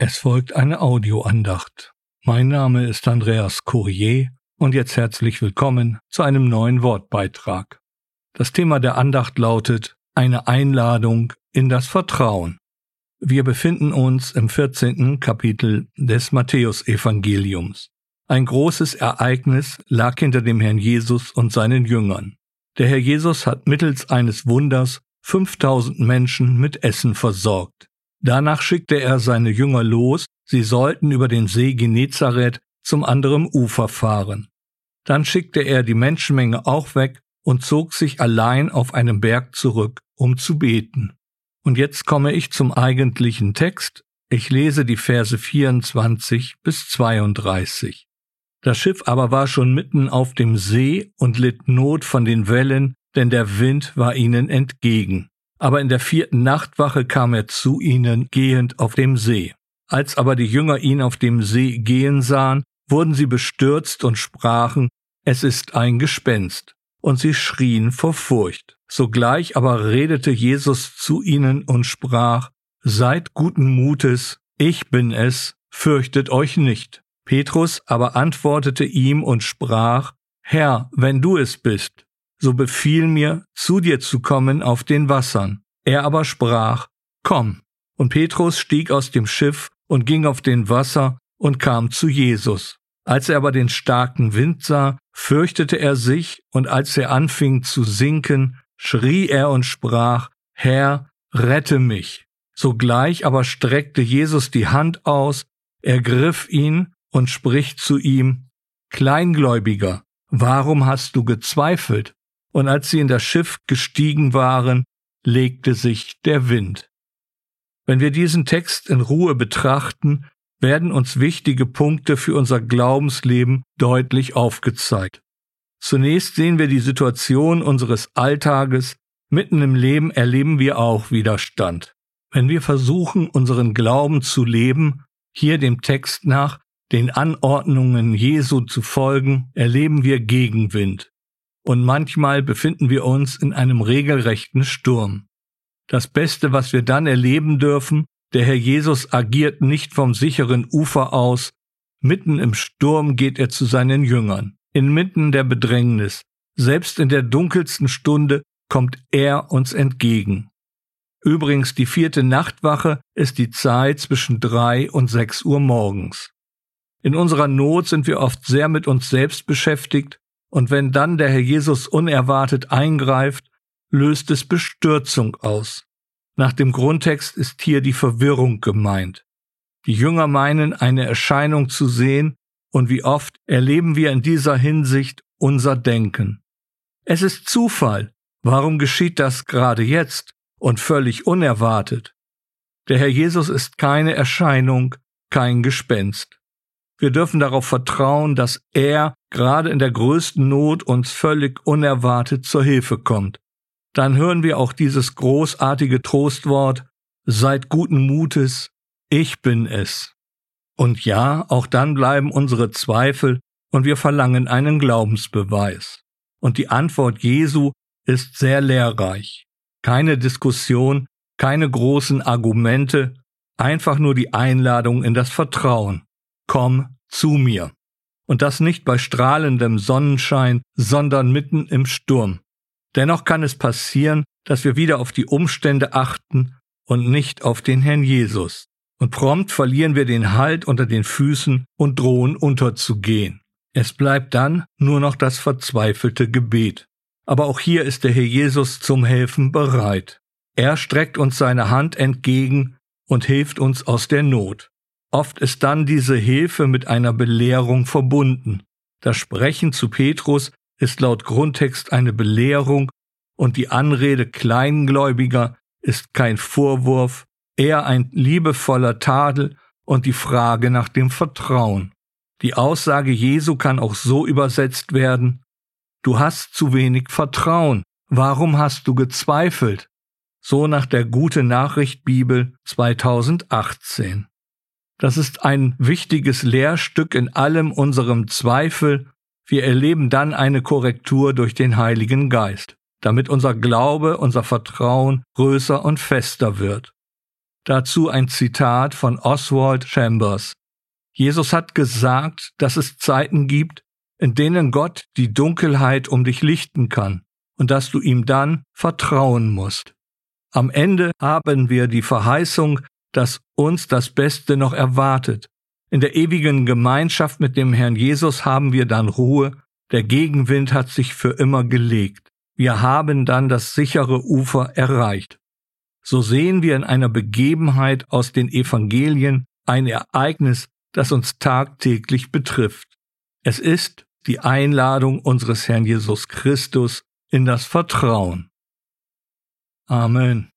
Es folgt eine Audioandacht. Mein Name ist Andreas Courier und jetzt herzlich willkommen zu einem neuen Wortbeitrag. Das Thema der Andacht lautet eine Einladung in das Vertrauen. Wir befinden uns im 14. Kapitel des Matthäusevangeliums. Ein großes Ereignis lag hinter dem Herrn Jesus und seinen Jüngern. Der Herr Jesus hat mittels eines Wunders 5000 Menschen mit Essen versorgt. Danach schickte er seine Jünger los, sie sollten über den See Genezareth zum anderen Ufer fahren. Dann schickte er die Menschenmenge auch weg und zog sich allein auf einem Berg zurück, um zu beten. Und jetzt komme ich zum eigentlichen Text. Ich lese die Verse 24 bis 32. Das Schiff aber war schon mitten auf dem See und litt Not von den Wellen, denn der Wind war ihnen entgegen aber in der vierten Nachtwache kam er zu ihnen gehend auf dem See. Als aber die Jünger ihn auf dem See gehen sahen, wurden sie bestürzt und sprachen, es ist ein Gespenst, und sie schrien vor Furcht. Sogleich aber redete Jesus zu ihnen und sprach, Seid guten Mutes, ich bin es, fürchtet euch nicht. Petrus aber antwortete ihm und sprach, Herr, wenn du es bist, so befiehl mir, zu dir zu kommen auf den Wassern. Er aber sprach, Komm. Und Petrus stieg aus dem Schiff und ging auf den Wasser und kam zu Jesus. Als er aber den starken Wind sah, fürchtete er sich, und als er anfing zu sinken, schrie er und sprach, Herr, rette mich. Sogleich aber streckte Jesus die Hand aus, ergriff ihn und spricht zu ihm, Kleingläubiger, warum hast du gezweifelt? Und als sie in das Schiff gestiegen waren, legte sich der Wind. Wenn wir diesen Text in Ruhe betrachten, werden uns wichtige Punkte für unser Glaubensleben deutlich aufgezeigt. Zunächst sehen wir die Situation unseres Alltages, mitten im Leben erleben wir auch Widerstand. Wenn wir versuchen, unseren Glauben zu leben, hier dem Text nach, den Anordnungen Jesu zu folgen, erleben wir Gegenwind und manchmal befinden wir uns in einem regelrechten Sturm. Das Beste, was wir dann erleben dürfen, der Herr Jesus agiert nicht vom sicheren Ufer aus, mitten im Sturm geht er zu seinen Jüngern, inmitten der Bedrängnis, selbst in der dunkelsten Stunde kommt er uns entgegen. Übrigens, die vierte Nachtwache ist die Zeit zwischen drei und sechs Uhr morgens. In unserer Not sind wir oft sehr mit uns selbst beschäftigt und wenn dann der Herr Jesus unerwartet eingreift, löst es Bestürzung aus. Nach dem Grundtext ist hier die Verwirrung gemeint. Die Jünger meinen, eine Erscheinung zu sehen, und wie oft erleben wir in dieser Hinsicht unser Denken. Es ist Zufall. Warum geschieht das gerade jetzt und völlig unerwartet? Der Herr Jesus ist keine Erscheinung, kein Gespenst. Wir dürfen darauf vertrauen, dass er gerade in der größten Not uns völlig unerwartet zur Hilfe kommt. Dann hören wir auch dieses großartige Trostwort, seid guten Mutes, ich bin es. Und ja, auch dann bleiben unsere Zweifel und wir verlangen einen Glaubensbeweis. Und die Antwort Jesu ist sehr lehrreich. Keine Diskussion, keine großen Argumente, einfach nur die Einladung in das Vertrauen komm zu mir. Und das nicht bei strahlendem Sonnenschein, sondern mitten im Sturm. Dennoch kann es passieren, dass wir wieder auf die Umstände achten und nicht auf den Herrn Jesus. Und prompt verlieren wir den Halt unter den Füßen und drohen unterzugehen. Es bleibt dann nur noch das verzweifelte Gebet. Aber auch hier ist der Herr Jesus zum Helfen bereit. Er streckt uns seine Hand entgegen und hilft uns aus der Not. Oft ist dann diese Hilfe mit einer Belehrung verbunden. Das Sprechen zu Petrus ist laut Grundtext eine Belehrung und die Anrede Kleingläubiger ist kein Vorwurf, eher ein liebevoller Tadel und die Frage nach dem Vertrauen. Die Aussage Jesu kann auch so übersetzt werden, Du hast zu wenig Vertrauen, warum hast du gezweifelt? So nach der Gute Nachricht Bibel 2018. Das ist ein wichtiges Lehrstück in allem unserem Zweifel. Wir erleben dann eine Korrektur durch den Heiligen Geist, damit unser Glaube, unser Vertrauen größer und fester wird. Dazu ein Zitat von Oswald Chambers. Jesus hat gesagt, dass es Zeiten gibt, in denen Gott die Dunkelheit um dich lichten kann und dass du ihm dann vertrauen musst. Am Ende haben wir die Verheißung, dass uns das Beste noch erwartet. In der ewigen Gemeinschaft mit dem Herrn Jesus haben wir dann Ruhe, der Gegenwind hat sich für immer gelegt. Wir haben dann das sichere Ufer erreicht. So sehen wir in einer Begebenheit aus den Evangelien ein Ereignis, das uns tagtäglich betrifft. Es ist die Einladung unseres Herrn Jesus Christus in das Vertrauen. Amen.